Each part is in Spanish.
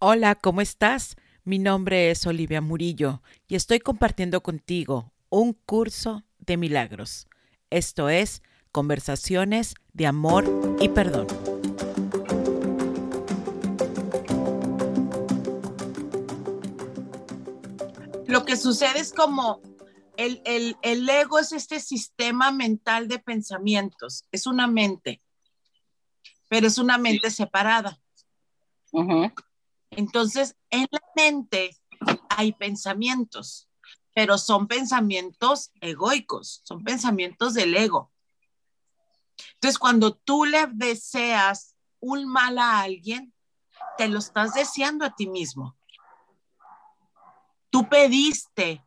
Hola, ¿cómo estás? Mi nombre es Olivia Murillo y estoy compartiendo contigo un curso de milagros. Esto es Conversaciones de Amor y Perdón. Lo que sucede es como el, el, ego es este sistema mental de pensamientos, es una mente, pero es una mente separada. Entonces, en la mente hay pensamientos, pero son pensamientos egoicos, son pensamientos del ego. Entonces, cuando tú le deseas un mal a alguien, te lo estás deseando a ti mismo. Tú pediste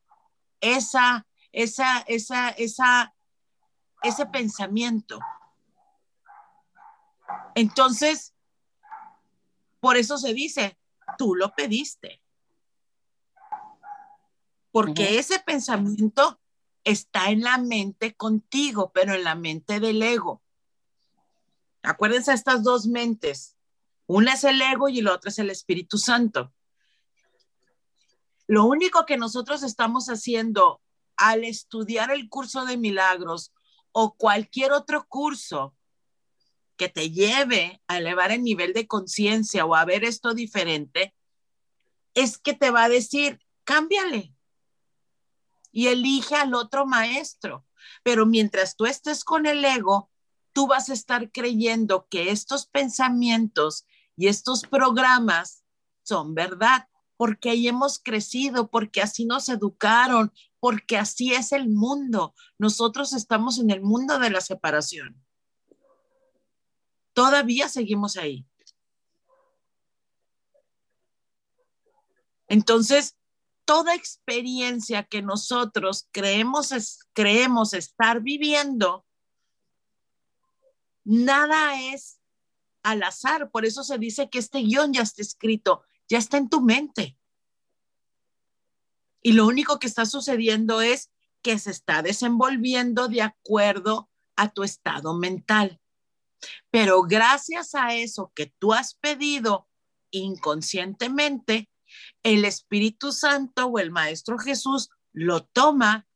esa, esa, esa, esa, ese pensamiento. Entonces, por eso se dice, tú lo pediste. Porque ese pensamiento está en la mente contigo, pero en la mente del ego. Acuérdense estas dos mentes. Una es el ego y la otra es el Espíritu Santo. Lo único que nosotros estamos haciendo al estudiar el curso de milagros o cualquier otro curso que te lleve a elevar el nivel de conciencia o a ver esto diferente, es que te va a decir, cámbiale y elige al otro maestro. Pero mientras tú estés con el ego, tú vas a estar creyendo que estos pensamientos y estos programas son verdad, porque ahí hemos crecido, porque así nos educaron, porque así es el mundo. Nosotros estamos en el mundo de la separación todavía seguimos ahí. Entonces, toda experiencia que nosotros creemos, creemos estar viviendo, nada es al azar. Por eso se dice que este guion ya está escrito, ya está en tu mente. Y lo único que está sucediendo es que se está desenvolviendo de acuerdo a tu estado mental. Pero gracias a eso que tú has pedido inconscientemente, el Espíritu Santo o el Maestro Jesús lo toma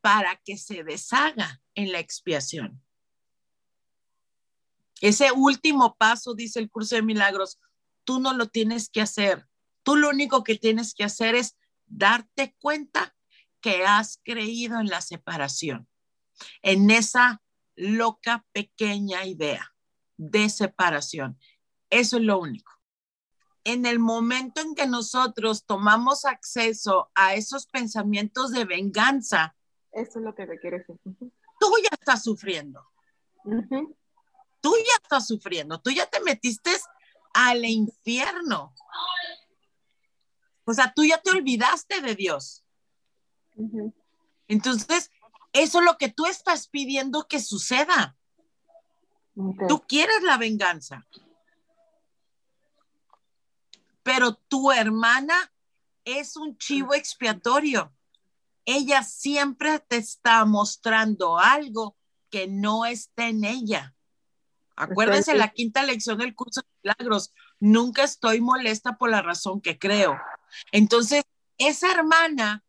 para que se deshaga en la expiación. Ese último paso, dice el curso de milagros, tú no lo tienes que hacer. Tú lo único que tienes que hacer es darte cuenta que has creído en la separación, en esa loca, pequeña idea de separación. Eso es lo único. En el momento en que nosotros tomamos acceso a esos pensamientos de venganza, eso es lo que requiere. Tú ya estás sufriendo. Tú ya estás sufriendo. Tú ya te metiste al infierno. O sea, tú ya te olvidaste de Dios. Entonces, eso es lo que tú estás pidiendo que suceda. Tú quieres la venganza. Pero tu hermana es un chivo expiatorio. Ella siempre te está mostrando algo que no está en ella. Acuérdense la quinta lección del curso de milagros. Nunca estoy molesta por la razón que creo. Entonces, esa hermana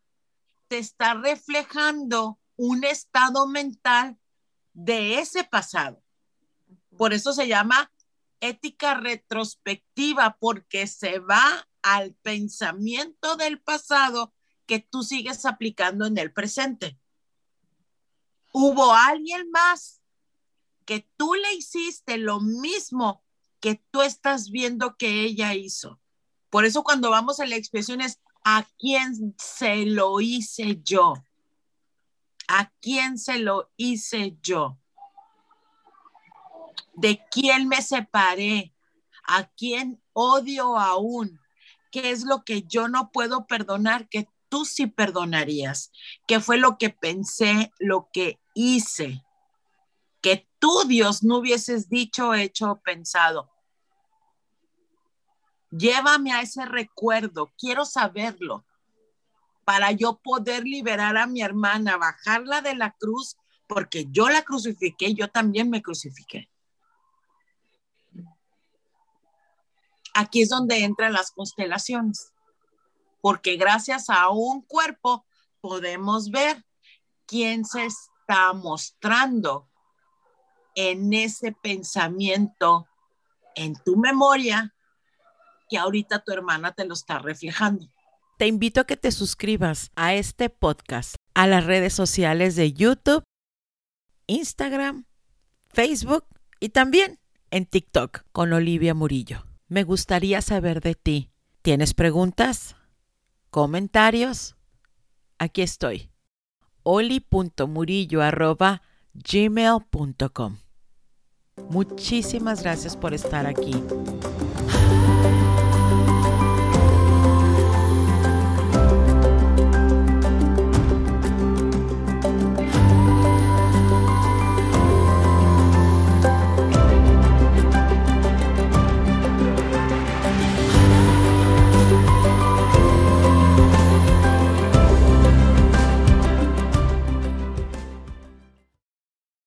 te está reflejando un estado mental de ese pasado. Por eso se llama ética retrospectiva, porque se va al pensamiento del pasado que tú sigues aplicando en el presente. Hubo alguien más que tú le hiciste lo mismo que tú estás viendo que ella hizo. Por eso cuando vamos a la expresión es, ¿a quién se lo hice yo? ¿A quién se lo hice yo? ¿De quién me separé? ¿A quién odio aún? ¿Qué es lo que yo no puedo perdonar que tú sí perdonarías? ¿Qué fue lo que pensé, lo que hice? Que tú, Dios, no hubieses dicho, hecho o pensado. Llévame a ese recuerdo, quiero saberlo para yo poder liberar a mi hermana, bajarla de la cruz, porque yo la crucifiqué, yo también me crucifiqué. aquí es donde entran las constelaciones, porque gracias a un cuerpo podemos ver quién se está mostrando en ese pensamiento, en tu memoria, que ahorita tu hermana te lo está reflejando. Te invito a que te suscribas a este podcast, a las redes sociales de YouTube, Instagram, Facebook y también en TikTok con Olivia Murillo. Me gustaría saber de ti. ¿Tienes preguntas? ¿Comentarios? Aquí estoy. oli.murillo.gmail.com Muchísimas gracias por estar aquí.